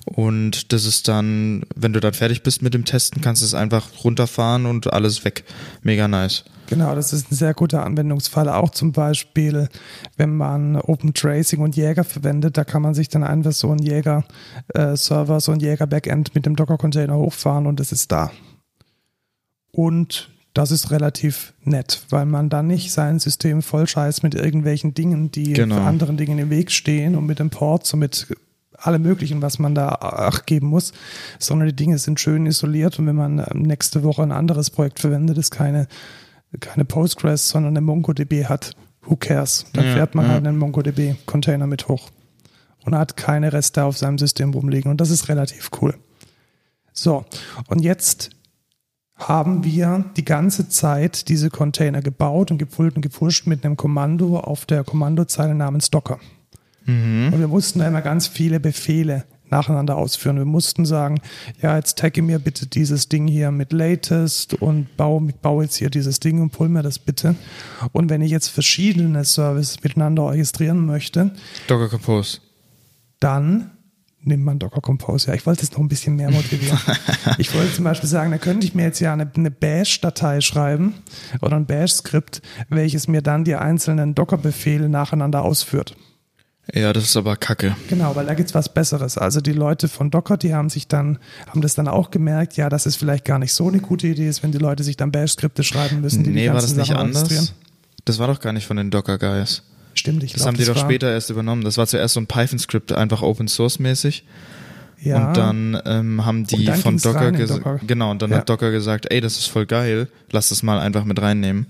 Und das ist dann, wenn du dann fertig bist mit dem Testen, kannst du es einfach runterfahren und alles weg. Mega nice. Genau, das ist ein sehr guter Anwendungsfall. Auch zum Beispiel, wenn man Open Tracing und Jäger verwendet, da kann man sich dann einfach so einen Jäger-Server, so ein Jäger-Backend mit dem Docker-Container hochfahren und es ist da. Und das ist relativ nett, weil man dann nicht sein System vollscheißt mit irgendwelchen Dingen, die Genau. für anderen Dingen im Weg stehen und mit dem Ports und mit allem möglichen, was man da Acht geben muss, sondern die Dinge sind schön isoliert und wenn man ähm, nächste Woche ein anderes Projekt verwendet, das keine, keine Postgres, sondern eine MongoDB hat, who cares? Dann Ja, fährt man ja. halt einen MongoDB-Container mit hoch und hat keine Reste auf seinem System rumliegen und das ist relativ cool. So, und jetzt haben wir die ganze Zeit diese Container gebaut und gepult und gepusht mit einem Kommando auf der Kommandozeile namens Docker. Und wir mussten da immer ganz viele Befehle nacheinander ausführen. Wir mussten sagen, ja, jetzt tagge mir bitte dieses Ding hier mit Latest und baue, baue jetzt hier dieses Ding und pull mir das bitte. Und wenn ich jetzt verschiedene Services miteinander orchestrieren möchte, Docker Compose. dann nimmt man Docker Compose. Ja, ich wollte es noch ein bisschen mehr motivieren. [LAUGHS] ich wollte zum Beispiel sagen, da könnte ich mir jetzt ja eine, eine Bash-Datei schreiben oder ein Bash-Skript, welches mir dann die einzelnen Docker-Befehle nacheinander ausführt. Ja, das ist aber kacke. Genau, weil da gibt's was Besseres. Also die Leute von Docker, die haben sich dann, haben das dann auch gemerkt, ja, dass es vielleicht gar nicht so eine gute Idee ist, wenn die Leute sich dann Bash-Skripte schreiben müssen, die die nee, war ganzen das nicht Sachen anders? Das war doch gar nicht von den Docker Guys. Stimmt, ich Das glaube, haben die doch war, später erst übernommen. Das war zuerst so ein Python-Skript, einfach Open Source mäßig. Ja, Und dann ähm, haben die dann von Docker gesagt, Docker. genau, und dann Ja. hat Docker gesagt, ey, das ist voll geil, lass das mal einfach mit reinnehmen.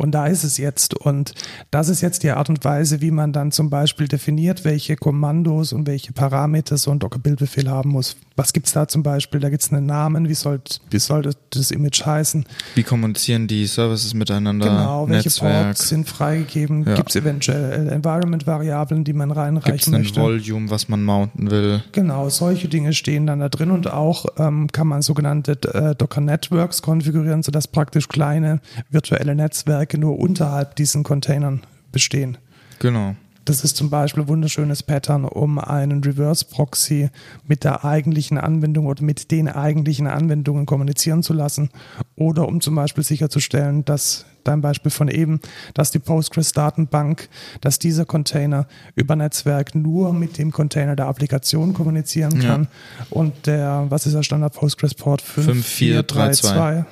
Und da ist es jetzt. Und das ist jetzt die Art und Weise, wie man dann zum Beispiel definiert, welche Kommandos und welche Parameter so ein Docker-Bildbefehl haben muss. Was gibt's da zum Beispiel? Da gibt's einen Namen, wie soll, wie soll das, das Image heißen? Wie kommunizieren die Services miteinander? Genau, welche Netzwerk? Ports sind freigegeben? Ja. Gibt's eventuell Environment-Variablen, die man Gibt es reinreichen ein möchte? Volume, was man mounten will? Genau, solche Dinge stehen dann da drin und auch ähm, kann man sogenannte äh, Docker Networks konfigurieren, sodass praktisch kleine virtuelle Netzwerke nur unterhalb diesen Containern bestehen. Genau. Das ist zum Beispiel ein wunderschönes Pattern, um einen Reverse Proxy mit der eigentlichen Anwendung oder mit den eigentlichen Anwendungen kommunizieren zu lassen oder um zum Beispiel sicherzustellen, dass dein Beispiel von eben, dass die Postgres-Datenbank, dass dieser Container über Netzwerk nur mit dem Container der Applikation kommunizieren Ja. kann und der, was ist der Standard Postgres-Port? 5432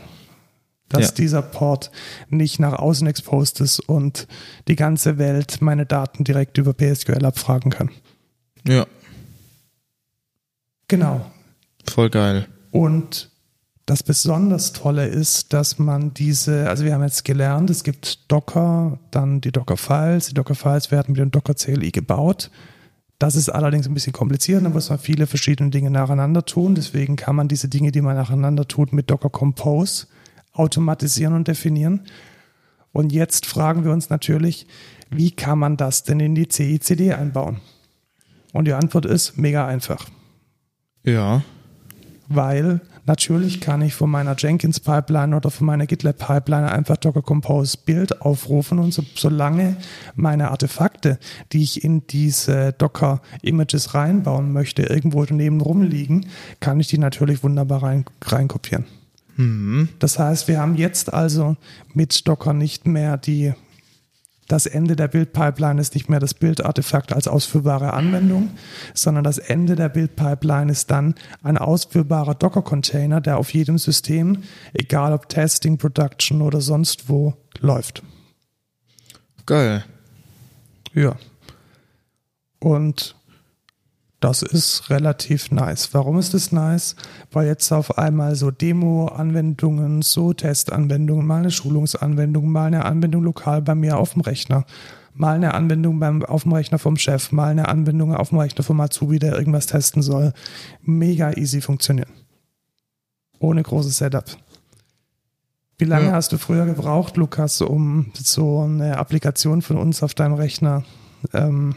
dass Ja. dieser Port nicht nach außen exposed ist und die ganze Welt meine Daten direkt über PSQL abfragen kann. Ja, Genau. voll geil. Und das besonders Tolle ist, dass man diese, also wir haben jetzt gelernt, es gibt Docker, dann die Docker-Files. Die Docker-Files werden mit dem Docker-CLI gebaut. Das ist allerdings ein bisschen kompliziert, da muss man viele verschiedene Dinge nacheinander tun. Deswegen kann man diese Dinge, die man nacheinander tut, mit Docker Compose automatisieren und definieren. Und jetzt fragen wir uns natürlich, wie kann man das denn in die CICD einbauen? Und die Antwort ist mega einfach Ja, weil natürlich kann ich von meiner Jenkins Pipeline oder von meiner GitLab Pipeline einfach Docker Compose Bild aufrufen und so, solange meine Artefakte, die ich in diese Docker Images reinbauen möchte, irgendwo daneben rumliegen, kann ich die natürlich wunderbar rein, reinkopieren. Das heißt, wir haben jetzt also mit Docker nicht mehr die das Ende der Bildpipeline ist nicht mehr das Bildartefakt als ausführbare Anwendung, sondern das Ende der Bildpipeline ist dann ein ausführbarer Docker-Container, der auf jedem System, egal ob Testing, Production oder sonst wo, läuft. geil. Ja. Und das ist relativ nice. Warum ist das nice? Weil jetzt auf einmal so Demo-Anwendungen, so Testanwendungen, mal eine Schulungsanwendung, mal eine Anwendung lokal bei mir auf dem Rechner, mal eine Anwendung beim, auf dem Rechner vom Chef, mal eine Anwendung auf dem Rechner vom Azubi, der irgendwas testen soll, mega easy funktionieren. Ohne großes Setup. Wie lange Ja. hast du früher gebraucht, Lukas, um so eine Applikation von uns auf deinem Rechner ähm,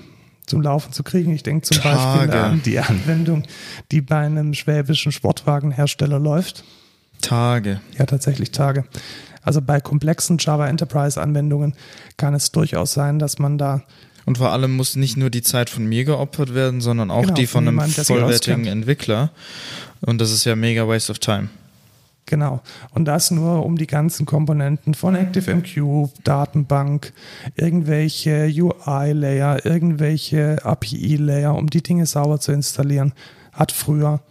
zum Laufen zu kriegen? Ich denke zum Beispiel Tage. an die Anwendung, die bei einem schwäbischen Sportwagenhersteller läuft. Tage. Ja, tatsächlich Tage. Also bei komplexen Java Enterprise Anwendungen kann es durchaus sein, dass man da Und vor allem muss nicht nur die Zeit von mir geopfert werden, sondern auch Genau, die von von einem vollwertigen. Entwickler. Und das ist ja mega waste of time. Genau. Und das nur, um die ganzen Komponenten von ActiveMQ, Datenbank, irgendwelche UI-Layer, irgendwelche API-Layer, um die Dinge sauber zu installieren, hat früher,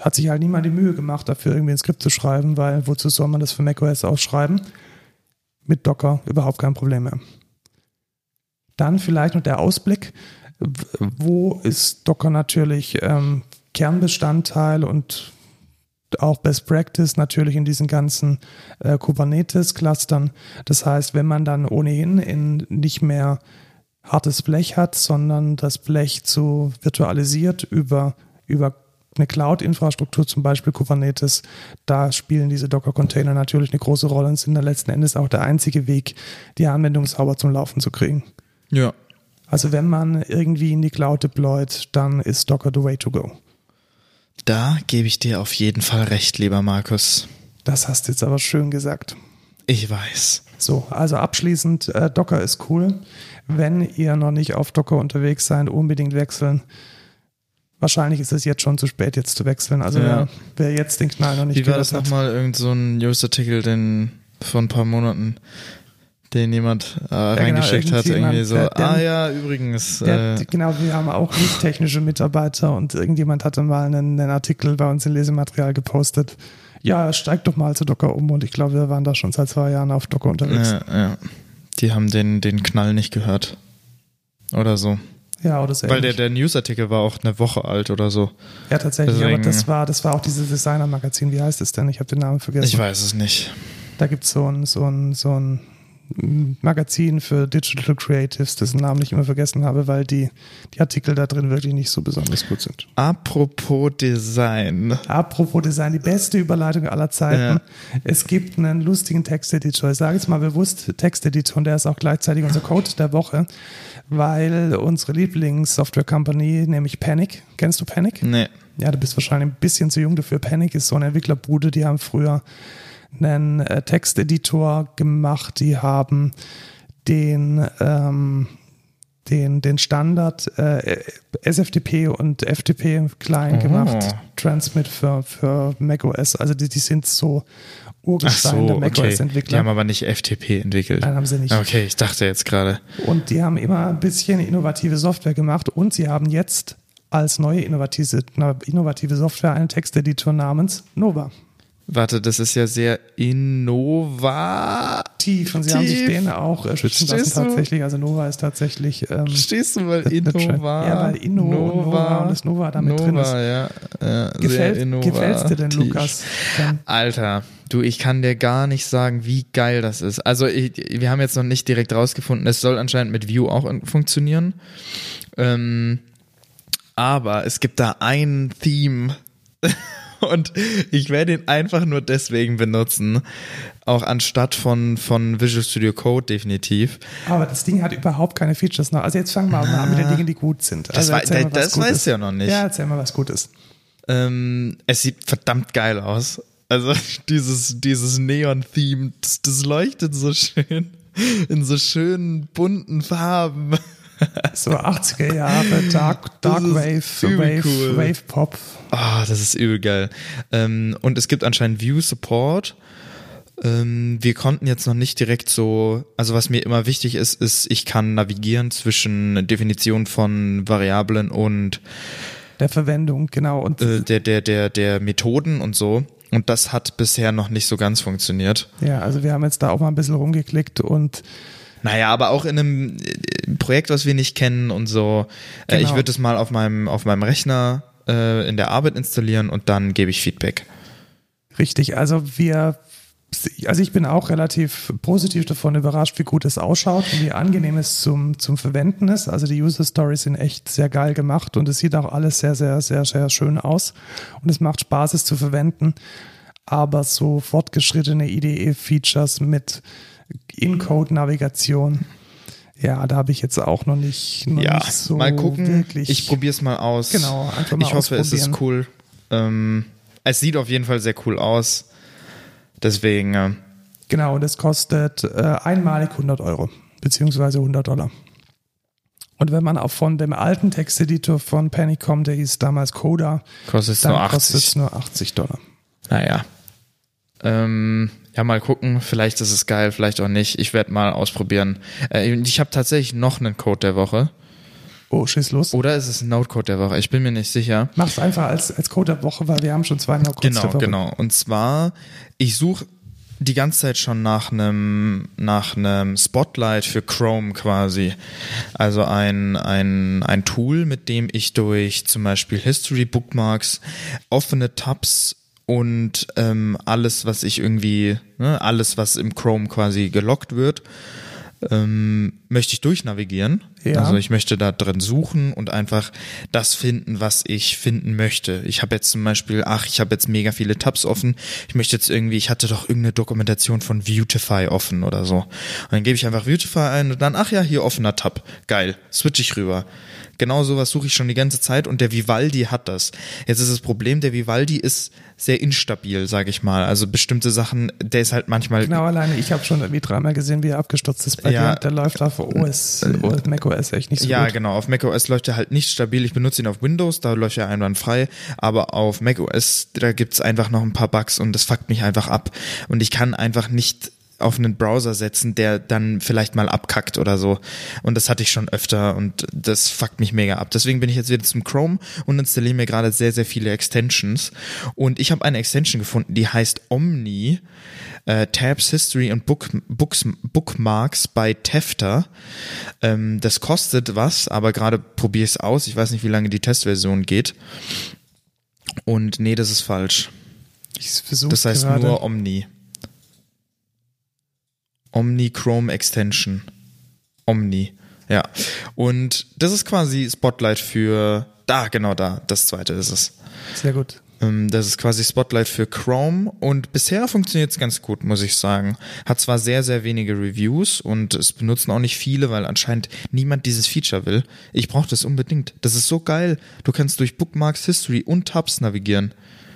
hat sich halt niemand die Mühe gemacht, dafür irgendwie ein Skript zu schreiben, weil wozu soll man das für macOS ausschreiben? Mit Docker überhaupt kein Problem mehr. Dann vielleicht noch der Ausblick. Wo ist Docker natürlich ähm, Kernbestandteil und auch Best Practice natürlich in diesen ganzen äh, Kubernetes-Clustern. Das heißt, wenn man dann ohnehin in nicht mehr hartes Blech hat, sondern das Blech zu virtualisiert über, über eine Cloud-Infrastruktur, zum Beispiel Kubernetes, da spielen diese Docker-Container natürlich eine große Rolle und sind dann letzten Endes auch der einzige Weg, die Anwendung sauber zum Laufen zu kriegen. Ja. Also wenn man irgendwie in die Cloud deployt, dann ist Docker the way to go. Da gebe ich dir auf jeden Fall recht, lieber Markus. Das hast du jetzt aber schön gesagt. Ich weiß. So, also abschließend, äh, Docker ist cool. Wenn ihr noch nicht auf Docker unterwegs seid, unbedingt wechseln. Wahrscheinlich ist es jetzt schon zu spät, jetzt zu wechseln. Also Ja. wer, wer jetzt den Knall noch nicht Wie war das nochmal? Irgend so ein News-Artikel, den vor ein paar Monaten, den jemand äh, reingeschickt hat. irgendjemand, Irgendwie so, der- ah ja, übrigens. Der, äh, genau, wir haben auch nicht [LAUGHS] technische Mitarbeiter und irgendjemand hatte mal einen, einen Artikel bei uns in Lesematerial gepostet. Ja, steigt doch mal zu Docker um und ich glaube, wir waren da schon seit zwei Jahren auf Docker unterwegs. ja, ja. Die haben den, den Knall nicht gehört. Oder so. Ja, oder so Weil der, der Newsartikel war auch eine Woche alt oder so. Ja, tatsächlich, deswegen- aber das war, das war auch dieses Designer-Magazin. Wie heißt es denn? Ich habe den Namen vergessen. Ich weiß es nicht. Da gibt es so ein, so ein, so ein Magazin für Digital Creatives, dessen Namen ich immer vergessen habe, weil die, die Artikel da drin wirklich nicht so besonders gut sind. Apropos Design. Apropos Design, die beste Überleitung aller Zeiten. Es gibt einen lustigen Texteditor. Ich sage jetzt mal bewusst Texteditor und der ist auch gleichzeitig unser Code der Woche, weil unsere Lieblings-Software-Company, nämlich Panic, kennst du Panic? Nee. Ja, du bist wahrscheinlich ein bisschen zu jung dafür. Panic ist so eine Entwicklerbude, die haben früher einen äh, Texteditor gemacht, die haben den, ähm, den, den Standard äh, SFTP und FTP Client Oh. gemacht, Transmit für, für macOS. Also die, die sind so Urgestein so, der okay. Die macOS-Entwickler. haben aber nicht FTP entwickelt. Nein, haben sie nicht. Okay, ich dachte jetzt gerade. Und die haben immer ein bisschen innovative Software gemacht und sie haben jetzt als neue innovative, innovative Software einen Texteditor namens Nova. Warte, das ist ja sehr innova. Tief. Und sie haben sich den auch äh, schützen lassen tatsächlich. Also Nova ist tatsächlich. Ähm, Stehst du schön. innova? Ja, weil Inno und Nova und das Nova damit Nova, drin ist. Ja, ja, gefällt, sehr gefällt's dir denn, innovativ. Lukas? Dann, Alter, du, ich kann dir gar nicht sagen, wie geil das ist. Also, ich, wir haben jetzt noch nicht direkt rausgefunden, es soll anscheinend mit Vue auch funktionieren. Ähm, aber es gibt da ein Theme. [LAUGHS] Und ich werde ihn einfach nur deswegen benutzen. Auch anstatt von, von Visual Studio Code definitiv. aber das Ding hat überhaupt keine Features noch. Also jetzt fangen wir mal an mit den Dingen, die gut sind. Das Also erzähl mal, das gut weißt ist. du ja noch nicht. Ja, erzähl mal, was gut ist. Ähm, es sieht verdammt geil aus. Also [LAUGHS] dieses, dieses Neon-Theme, das, das leuchtet so schön in so schönen bunten Farben. So 80er Jahre, Dark, [LAUGHS] Dark Wave, Wave, cool. Wave Pop. Ah, das ist übel geil. Ähm, und es gibt anscheinend View Support. Ähm, wir konnten jetzt noch nicht direkt so, also was mir immer wichtig ist, ist, ich kann navigieren zwischen Definition von Variablen und Der Verwendung, genau. Und äh, der, der, der, der Methoden und so. Und das hat bisher noch nicht so ganz funktioniert. ja, also wir haben jetzt da auch mal ein bisschen rumgeklickt und Naja, aber auch in einem äh, Projekt, was wir nicht kennen und so. Äh, Genau. Ich würde es mal auf meinem, auf meinem Rechner äh, in der Arbeit installieren und dann gebe ich Feedback. Richtig, also wir, also ich bin auch relativ positiv davon überrascht, wie gut es ausschaut und wie angenehm es zum, zum Verwenden ist. Also die User Stories sind echt sehr geil gemacht und es sieht auch alles sehr, sehr, sehr, sehr schön aus und es macht Spaß, es zu verwenden. Aber so fortgeschrittene IDE-Features mit In-Code-Navigation, ja, da habe ich jetzt auch noch nicht, noch Ja, nicht so mal gucken. wirklich. Ich probiere es mal aus. Genau, einfach mal Ich hoffe, es ist cool. Ähm, es sieht auf jeden Fall sehr cool aus. Deswegen, äh, Genau, das kostet äh, einmalig 100 Euro, beziehungsweise 100 Dollar. Und wenn man auch von dem alten Texteditor von Panic kommt, der hieß damals Coda, kostet es dann nur kostet 80. es nur 80 Dollar. Naja. Ähm, ja, mal gucken. Vielleicht ist es geil, vielleicht auch nicht. Ich werde mal ausprobieren. Äh, ich habe tatsächlich noch einen Code der Woche. Oh, schieß los. Oder ist es ein Node-Code der Woche? Ich bin mir nicht sicher. Mach's einfach als, als Code der Woche, weil wir haben schon zwei No-Codes Genau, der Woche. genau. Und zwar, ich suche die ganze Zeit schon nach einem nach einem Spotlight für Chrome quasi. Also ein, ein, ein Tool, mit dem ich durch zum Beispiel History, Bookmarks, offene Tabs und ähm, alles, was ich irgendwie, ne, alles, was im Chrome quasi gelockt wird, ähm, möchte ich durchnavigieren. Ja. Also ich möchte da drin suchen und einfach das finden, was ich finden möchte. Ich habe jetzt zum Beispiel, ach, ich habe jetzt mega viele Tabs offen. Ich möchte jetzt irgendwie, ich hatte doch irgendeine Dokumentation von Beautify offen oder so. Und dann gebe ich einfach Beautify ein und dann, ach ja, hier offener Tab. Geil. Switch ich rüber. Genau sowas suche ich schon die ganze Zeit und der Vivaldi hat das. Jetzt ist das Problem, der Vivaldi ist sehr instabil, sage ich mal. Also bestimmte Sachen, der ist halt manchmal Genau, alleine ich habe schon irgendwie dreimal gesehen, wie er abgestürzt ist bei Ja. dir. Der läuft auf OS, OS macOS echt nicht so ja, gut. genau. Auf macOS läuft er halt nicht stabil. Ich benutze ihn auf Windows, da läuft er einwandfrei. Aber auf macOS, da gibt's einfach noch ein paar Bugs und das fuckt mich einfach ab. Und ich kann einfach nicht auf einen Browser setzen, der dann vielleicht mal abkackt oder so. Und das hatte ich schon öfter und das fuckt mich mega ab. Deswegen bin ich jetzt wieder zum Chrome und installiere mir gerade sehr, sehr viele Extensions. Und ich habe eine Extension gefunden, die heißt Omni. Äh, Tabs, History und Book, Books, Bookmarks bei Tefter. Ähm, das kostet was, aber gerade probiere ich es aus. Ich weiß nicht, wie lange die Testversion geht. Und nee, das ist falsch. Ich versuche Das heißt gerade. nur Omni. Omni Chrome Extension. Omni. Ja. Und das ist quasi Spotlight für. Da, genau da. Das zweite ist es. Sehr gut. Ähm, Das ist quasi Spotlight für Chrome und bisher funktioniert es ganz gut, muss ich sagen. Hat zwar sehr, sehr wenige Reviews und es benutzen auch nicht viele, weil anscheinend niemand dieses Feature will. Ich brauche das unbedingt. Das ist so geil. Du kannst durch Bookmarks, History und Tabs navigieren.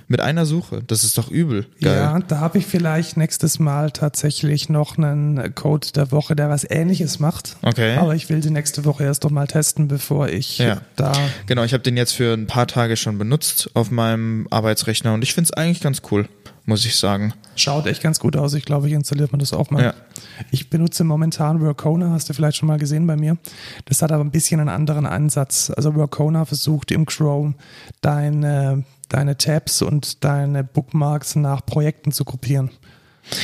Mit einer Suche. Das ist doch übel. Geil. Ja, da habe ich vielleicht nächstes Mal tatsächlich noch einen Code der Woche, der was ähnliches macht. Okay. Aber ich will die nächste Woche erst doch mal testen, bevor ich Ja. da. Genau, ich habe den jetzt für ein paar Tage schon benutzt auf meinem Arbeitsrechner und ich finde es eigentlich ganz cool, muss ich sagen. Schaut echt ganz gut aus. Ich glaube, ich installiert man das auch mal. Ja. Ich benutze momentan Workona, hast du vielleicht schon mal gesehen bei mir. Das hat aber ein bisschen einen anderen Ansatz. Also Workona versucht im Chrome deine, deine Tabs und deine Bookmarks nach Projekten zu gruppieren.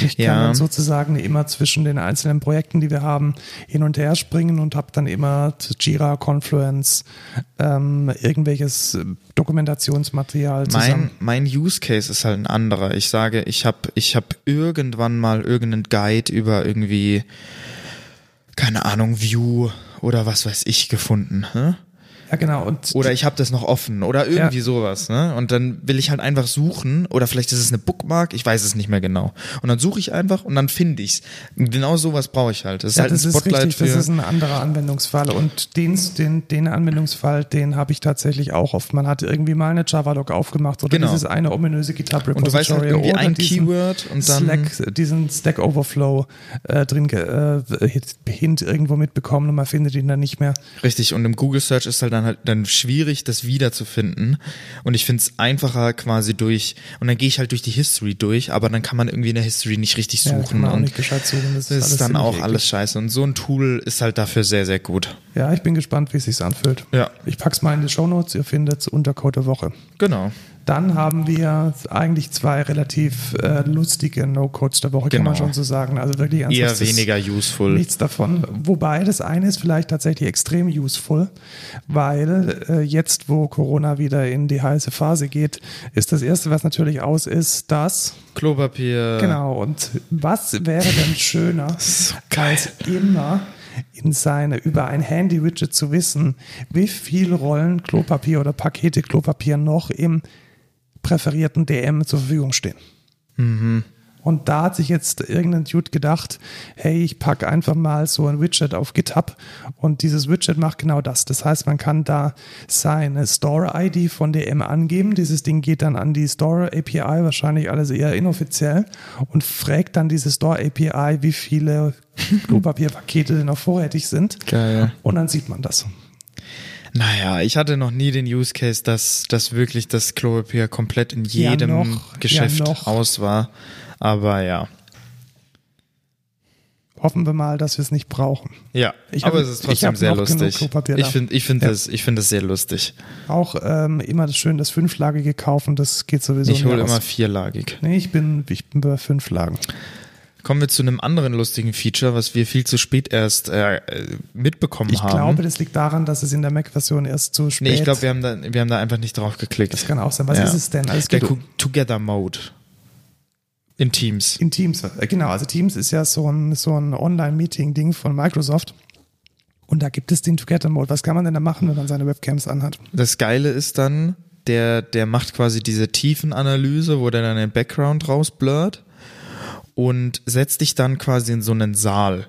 Ich kann Ja. dann sozusagen immer zwischen den einzelnen Projekten, die wir haben, hin und her springen und habe dann immer Jira, Confluence, ähm, irgendwelches äh, Dokumentationsmaterial zusammen. Mein, mein Use Case ist halt ein anderer. Ich sage, ich habe ich hab irgendwann mal irgendeinen Guide über irgendwie, keine Ahnung, View oder was weiß ich gefunden. Ne? Ja, genau. Und Oder ich habe das noch offen oder irgendwie Ja. sowas. Ne? Und dann will ich halt einfach suchen oder vielleicht ist es eine Bookmark, ich weiß es nicht mehr genau. Und dann suche ich einfach und dann finde ich's. Genau sowas brauche ich halt. Das ist Ja, halt das ein ist Spotlight richtig, für... das ist ein anderer Anwendungsfall und den, den, den Anwendungsfall, den habe ich tatsächlich auch oft. Man hat irgendwie mal eine Java-Log aufgemacht oder Genau. dieses eine ominöse GitHub und du weißt halt irgendwie ein Keyword und dann... Slack, diesen Stack Overflow äh, drin äh, Hint- Hint irgendwo mitbekommen und man findet ihn dann nicht mehr. Richtig, und im Google Search ist halt dann halt dann schwierig, das wiederzufinden. Und ich finde es einfacher quasi durch, und dann gehe ich halt durch die History durch, aber dann kann man irgendwie in der History nicht richtig Ja, suchen. auch und nicht suchen. Das, ist alles dann auch eklig. alles scheiße. Und so ein Tool ist halt dafür sehr, sehr gut. Ja, ich bin gespannt, wie es sich anfühlt. Ja. Ich pack's mal in die Shownotes, ihr findet es unter Code der Woche. Genau. Dann haben wir eigentlich zwei relativ äh, lustige No-Codes der Woche, kann man Genau. schon so sagen. Also wirklich Eher weniger useful. Nichts davon. Wobei das eine ist vielleicht tatsächlich extrem useful, weil äh, jetzt, wo Corona wieder in die heiße Phase geht, ist das erste, was natürlich aus ist, das. Klopapier. Genau. Und was wäre denn [LAUGHS] schöner, als immer in seine, über ein Handy-Widget zu wissen, wie viel Rollen Klopapier oder Pakete Klopapier noch im präferierten DM zur Verfügung stehen. Und da hat sich jetzt irgendein Dude gedacht, hey, ich packe einfach mal so ein Widget auf GitHub und dieses Widget macht genau das. Das heißt, man kann da seine Store-ID von DM angeben. Dieses Ding geht dann an die Store-API, wahrscheinlich alles eher inoffiziell, und fragt dann diese Store-API, wie viele [LAUGHS] Klopapierpakete denn noch vorrätig sind. Geil. Und dann sieht man das. Naja, ich hatte noch nie den Use Case, dass, dass wirklich das Klopapier komplett in Ja, jedem noch. Geschäft Ja, aus war. Aber ja. Hoffen wir mal, dass wir es nicht brauchen. Ja, Ich aber hab- es ist ich trotzdem sehr lustig. Ich finde ich finde Ja. das, ich finde das sehr lustig. Auch ähm, immer das schön das fünflagige kaufen, das geht sowieso Ich nie hole immer vierlagig. Nee, ich bin, ich bin bei fünf Lagen. Kommen wir zu einem anderen lustigen Feature, was wir viel zu spät erst äh, mitbekommen Ich haben. glaube, das liegt daran, dass es in der Mac-Version erst zu spät nee, ich glaube, wir haben da, wir haben da einfach nicht drauf geklickt. Das kann auch sein. Was Ja. ist es denn? Also es Der geht Together Mode. In Teams. In Teams, äh, genau. Also Teams ist ja so ein, so ein Online-Meeting-Ding von Microsoft. Und da gibt es den Together-Mode. Was kann man denn da machen, wenn man seine Webcams anhat? Das Geile ist dann, der, der macht quasi diese Tiefenanalyse, wo der dann den Background rausblurrt und setzt dich dann quasi in so einen Saal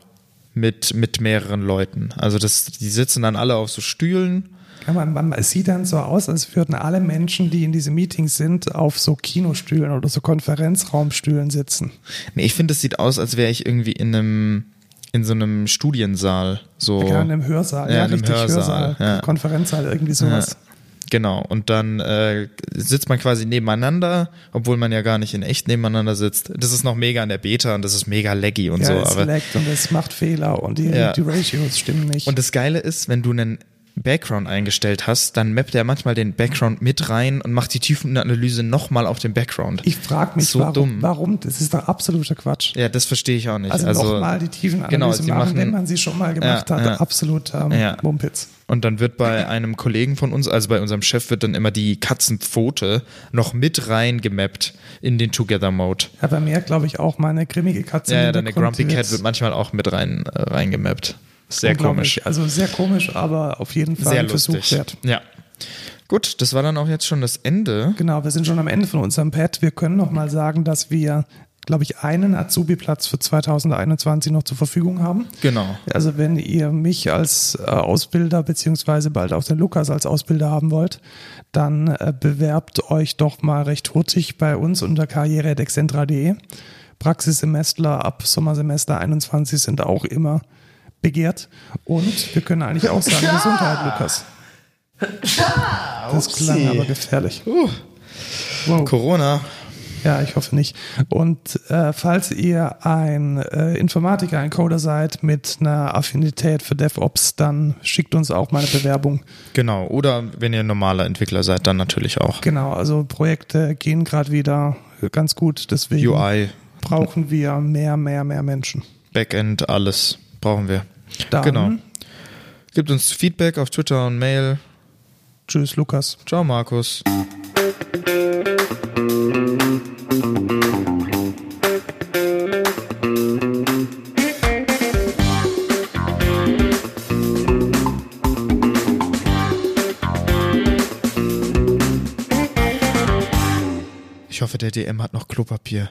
mit, mit mehreren Leuten. Also das, die sitzen dann alle auf so Stühlen. Ja, man, man, es sieht dann so aus, als würden alle Menschen, die in diese Meetings sind, auf so Kinostühlen oder so Konferenzraumstühlen sitzen. Nee, ich finde, es sieht aus, als wäre ich irgendwie in einem in so einem Studiensaal. So. Ja, in einem Hörsaal. Ja, Ja, in einem richtig, Hörsaal, Hörsaal. ja. Konferenzsaal, irgendwie sowas. Genau, und dann äh, sitzt man quasi nebeneinander, obwohl man ja gar nicht in echt nebeneinander sitzt. Das ist noch mega in der Beta und das ist mega laggy und Ja, so. es Aber laggt und es macht Fehler und die, Ja. die Ratios stimmen nicht. Und das Geile ist, wenn du einen Background eingestellt hast, dann mappt er manchmal den Background mit rein und macht die Tiefenanalyse nochmal auf den Background. ich frage mich, so warum, dumm. warum? Das ist doch absoluter Quatsch. ja, das verstehe ich auch nicht. Also, Also, nochmal die Tiefenanalyse genau, machen, machen- wenn man sie schon mal gemacht Ja, hat. ja. Absolut ähm, Ja. Mumpitz. und dann wird bei einem Kollegen von uns, also bei unserem Chef, wird dann immer die Katzenpfote noch mit reingemappt in den Together-Mode. Ja, bei mir glaube ich auch meine grimmige Katze. Ja, ja, deine Grumpy Cat wird manchmal auch mit rein äh, reingemappt. Sehr komisch. Also sehr komisch, aber auf jeden Fall Sehr ein Versuch lustig. wert. Ja. Gut, das war dann auch jetzt schon das Ende. Genau, wir sind schon am Ende von unserem Pad. Wir können noch mal sagen, dass wir, glaube ich, einen Azubi-Platz für 2021 noch zur Verfügung haben. Genau. Also wenn ihr mich als äh, Ausbilder beziehungsweise bald auch den Lukas als Ausbilder haben wollt, dann äh, bewerbt euch doch mal recht hurtig bei uns unter karriere.excentra.de. Praxissemestler ab Sommersemester 21 sind auch immer begehrt. Und wir können eigentlich auch sagen, Gesundheit, Lukas. Das klang aber gefährlich. Wow. Corona. Ja, ich hoffe nicht. Und äh, falls ihr ein äh, Informatiker, ein Coder seid mit einer Affinität für DevOps, dann schickt uns auch mal eine Bewerbung. Genau. Oder wenn ihr normaler Entwickler seid, dann natürlich auch. Genau, also Projekte gehen gerade wieder ganz gut, deswegen UI, brauchen wir mehr, mehr, mehr Menschen. Backend, alles brauchen wir. Dann, Genau. Gibt uns Feedback auf Twitter und Mail. Tschüss, Lukas. Ciao, Markus. Ich hoffe, der DM hat noch Klopapier.